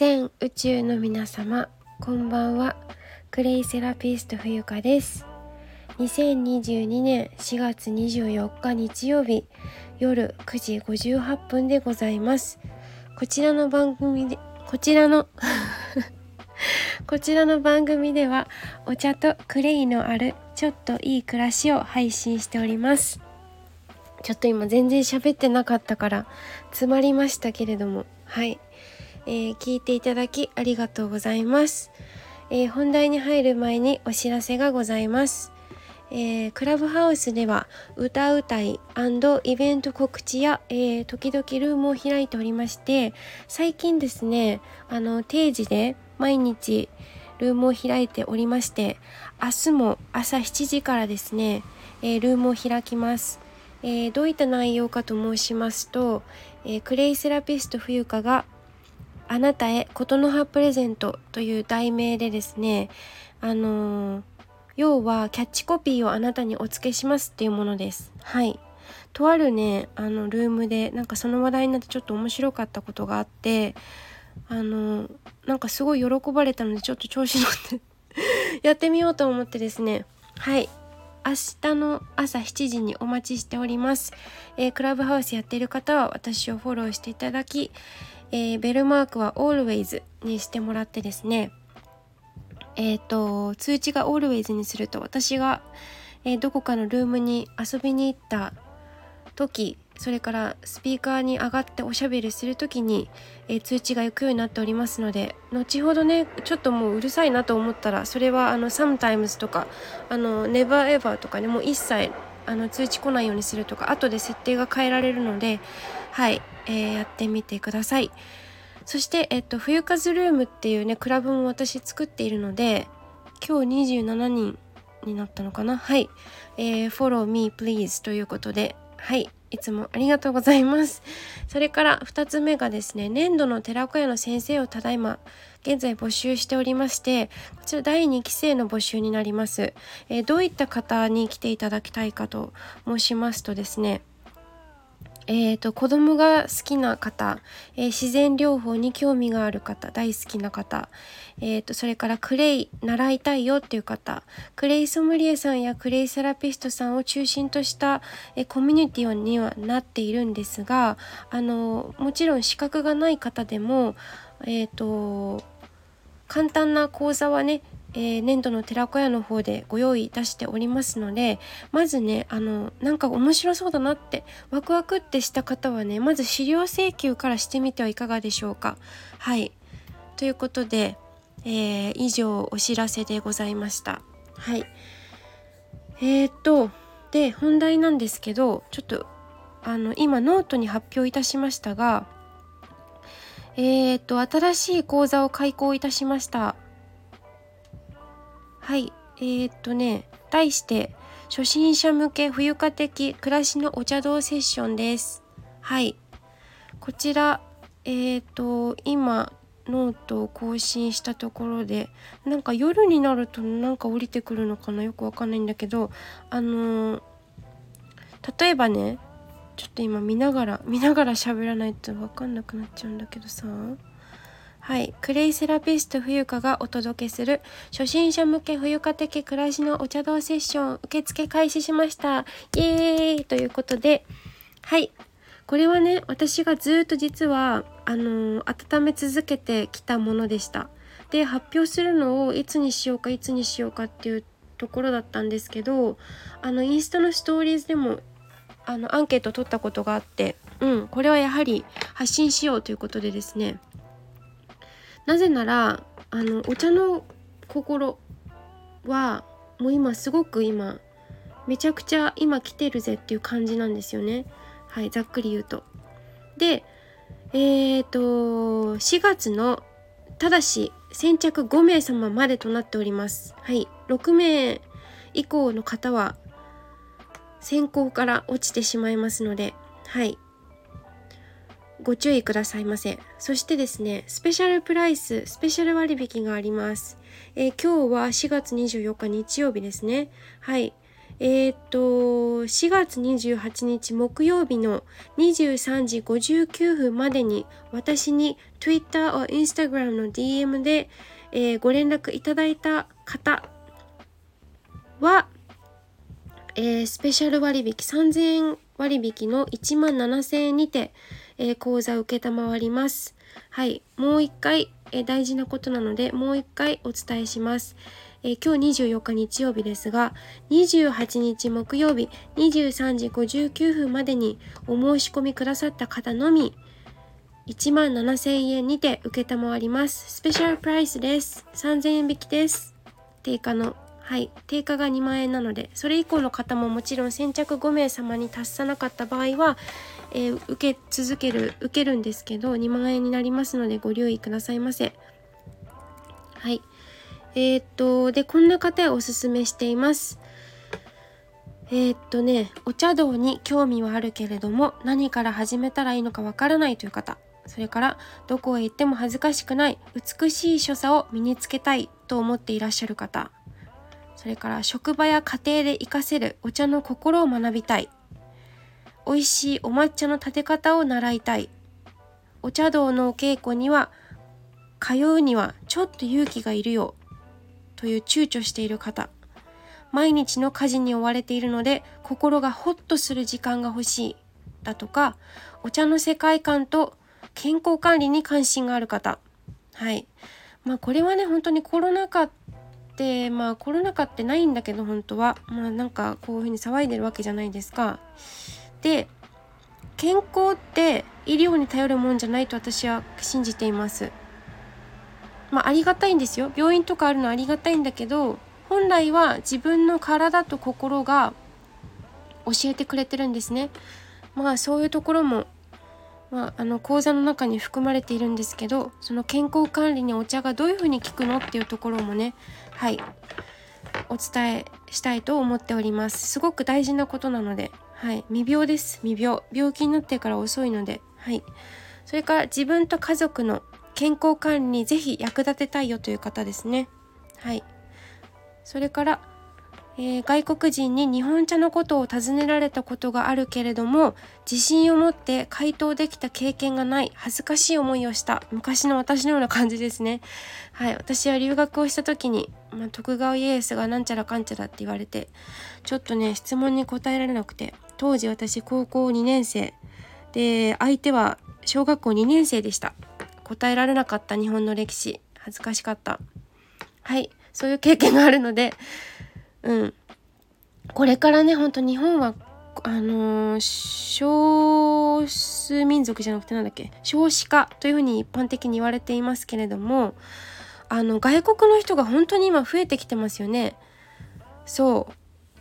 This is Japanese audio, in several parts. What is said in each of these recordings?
全宇宙の皆様こんばんは。クレイセラピスト冬香です。2022年4月24日日曜日夜9時58分でございます。こちらの番組でこちらの こちらの番組ではお茶とクレイのあるちょっといい暮らしを配信しております。ちょっと今全然喋ってなかったから詰まりましたけれども。はい、えー、聞いていただきありがとうございます、えー、本題に入る前にお知らせがございます。えー、クラブハウスでは歌うたいイベント告知や、えー、時々ルームを開いておりまして最近ですねあの定時で毎日ルームを開いておりまして明日も朝7時からですね、えー、ルームを開きます。えー、どういった内容かと申しますと、えー、クレイセラピスト冬香があなたへことの葉プレゼントという題名でですね、あのー、要はキャッチコピーをあなたにお付けしますっていうものです。はい。とあるね、あのルームでなんかその話題になってちょっと面白かったことがあって、あのなんかすごい喜ばれたのでちょっと調子乗って やってみようと思ってですね、はい、明日の朝7時にお待ちしております。えー、クラブハウスやっている方は私をフォローしていただき、えー、ベルマークは always にしてもらってですね、え、ー、と、通知が always にすると私が、えどこかのルームに遊びに行った時それからスピーカーに上がっておしゃべりする時に、えー、通知が行くようになっておりますので後ほどねちょっともううるさいなと思ったらそれはあの sometimes とかあの never ever とかねもう一切あの通知来ないようにするとか後で設定が変えられるのではい、えー、やってみてください。そして、えっと、冬風ルームっていうねクラブも私作っているので今日27人になったのかな？はい、えー、follow me please ということではい。いつもありがとうございます。それから2つ目がですね、年度の寺子屋の先生をただいま現在募集しておりまして、こちら第2期生の募集になります。えー、どういった方に来ていただきたいかと申しますとですね、えーと、子供が好きな方、えー、自然療法に興味がある方大好きな方、えーと、それからクレイ習いたいよっていう方クレイソムリエさんやクレイセラピストさんを中心とした、えー、コミュニティにはなっているんですがあのもちろん資格がない方でも、えーと簡単な講座はねえー、年度の寺子屋の方でご用意いたしておりますのでまずねあのなんか面白そうだなってワクワクってした方はねまず資料請求からしてみてはいかがでしょうか。はいということで、えー、以上お知らせでございました。はいえー、とで本題なんですけどちょっとあの今ノートに発表いたしましたがえー、っと新しい講座を開講いたしました。はい。えー、っとね題して初心者向けふゆか的暮らしのお茶道セッションです。はい。こちらえ、っと今ノートを更新したところでなんか夜になるとなんか降りてくるのかな？よくわかんないんだけどあのー、例えばねちょっと今見ながら見ながら喋らないと分かんなくなっちゃうんだけどさはい、クレイセラピスト冬香がお届けする初心者向け冬香的暮らしのお茶道セッション受付開始しました。イエーイということで、はい、これはね、私がずっと実は、あのー、温め続けてきたものでした。で、発表するのをいつにしようかいつにしようかっていうところだったんですけど、あの、インスタのストーリーズでもあのアンケート取ったことがあってうんこれはやはり発信しようということでですね。なぜならあのお茶の心はもう今すごく今めちゃくちゃ今来てるぜっていう感じなんですよね。はいざっくり言うと。でえっ、ー、と4月のただし先着5名様までとなっております。はい6名以降の方は選考から落ちてしまいますのではいご注意くださいませ。そしてですね、スペシャルプライス、スペシャル割引があります。えー、今日は4月24日日曜日ですね。はい。えー、っと4月28日木曜日の23時59分までに私に Twitter or Instagram の DM で、えー、ご連絡いただいた方は、えー、スペシャル割引3000円割引の1万7000円にて、えー、講座を承ります。はい、もう一回、えー、大事なことなのでもう一回お伝えします。えー、今日24日日曜日ですが28日木曜日23時59分までにお申し込みくださった方のみ1万7000円にて承りますスペシャルプライスです3000円引きです定価のはい定価が2万円なのでそれ以降の方ももちろん先着5名様に達さなかった場合は、えー、受け続ける受けるんですけど2万円になりますのでご留意くださいませ。はい。えー、っとでこんな方へおすすめしています。えー、っとねお茶道に興味はあるけれども何から始めたらいいのかわからないという方。それからどこへ行っても恥ずかしくない美しい所作を身につけたいと思っていらっしゃる方。それから職場や家庭で活かせるお茶の心を学びたい。美味しいお抹茶の立て方を習いたい。お茶道のお稽古には通うにはちょっと勇気がいるよ。という躊躇している方。毎日の家事に追われているので心がホッとする時間が欲しい。だとかお茶の世界観と健康管理に関心がある方。はい。まあこれはね本当にコロナ禍ってまあコロナ禍ってないんだけど本当はまあなんかこういうふうに騒いでるわけじゃないですか。で健康って医療に頼るもんじゃないと私は信じています。まあ、ありがたいんですよ病院とかあるのはありがたいんだけど本来は自分の体と心が教えてくれてるんですね。まあそういうところも、まあ、あの講座の中に含まれているんですけどその健康管理にお茶がどういうふうに効くのっていうところもねはいお伝えしたいと思っております。すごく大事なことなので、はい、未病です未病病気になってから遅いので、はい、それから自分と家族の健康管理にぜひ役立てたいよという方ですね。はい。それから、えー、外国人に日本茶のことを尋ねられたことがあるけれども自信を持って回答できた経験がない恥ずかしい思いをした昔の私のような感じですね。はい、私は留学をした時に、まあ、徳川家康がなんちゃらかんちゃらって言われてちょっとね質問に答えられなくて当時私高校2年生で相手は小学校2年生でした。答えられなかった日本の歴史恥ずかしかったはいそういう経験があるのでうん。これからねほんと日本はあのー、少数民族じゃなくてなんだっけ少子化というふうに一般的に言われていますけれどもあの外国の人が本当に今増えてきてますよね。そう。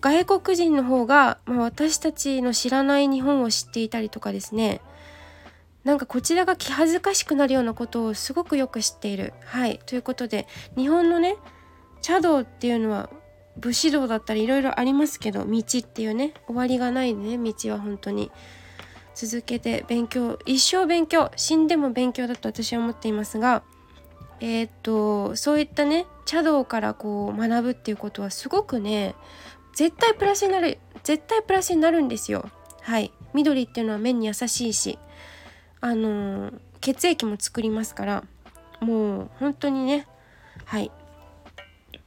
外国人の方が、まあ、私たちの知らない日本を知っていたりとかですね。なんかこちらが気恥ずかしくなるようなことをすごくよく知っている。はい。ということで日本のね茶道っていうのは武士道だったりいろいろありますけど道っていうね終わりがないね道は本当に。続けて勉強一生勉強死んでも勉強だと私は思っていますがえー、っとそういったね茶道からこう学ぶっていうことはすごくね絶対プラスになる絶対プラスになるんですよ。はい。緑っていうのは目に優しいしあの血液も作りますからもう本当にねはい、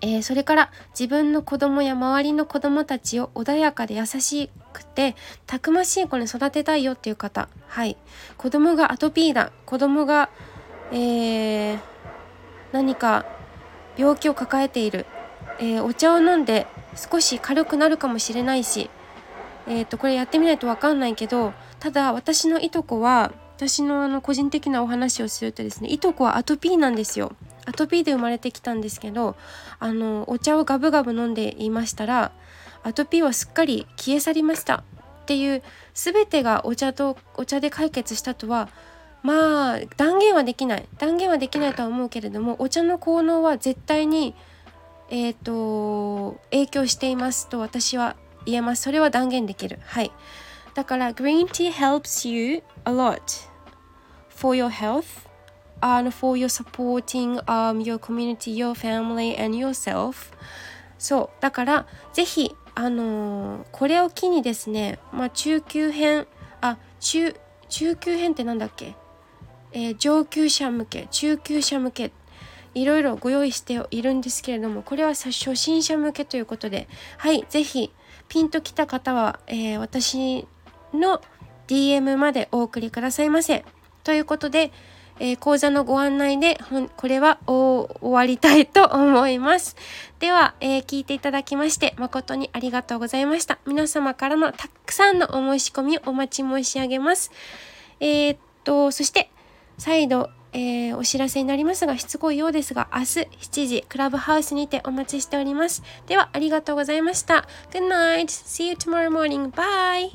えー、それから自分の子供や周りの子供たちを穏やかで優しくてたくましい子に育てたいよっていう方。はい。子供がアトピーだ。子供が、えー、何か病気を抱えている、えー、お茶を飲んで少し軽くなるかもしれないしえーとこれやってみないと分かんないけどただ私のいとこは私のあの個人的なお話をするとですねいとこはアトピーなんですよ。アトピーで生まれてきたんですけどあのお茶をガブガブ飲んでいましたらアトピーはすっかり消え去りました。っていう全てがお茶とお茶で解決したとはまあ断言はできない。断言はできないとは思うけれどもお茶の効能は絶対にえっ、ー、と影響していますと私は言えます。それは断言できる。はい。だから green tea helps you a lot for your health. And for your supporting um, your community, your family and yourself そうだからぜひあのー、これを機にですね、まあ、中級編あ中中級編って何だっけ、えー、上級者向け中級者向けいろいろご用意しているんですけれどもこれは初心者向けということではい是非ピンときた方は、えー、私の DM までお送りくださいませ。ということで、えー、講座のご案内でこれは終わりたいと思います。では、えー、聞いていただきまして誠にありがとうございました。皆様からのたくさんのお申し込みをお待ち申し上げます。えー、っと、そして再度、えー、お知らせになりますが、しつこいようですが、明日7時、クラブハウスにてお待ちしております。では、ありがとうございました。Good night. See you tomorrow morning. Bye.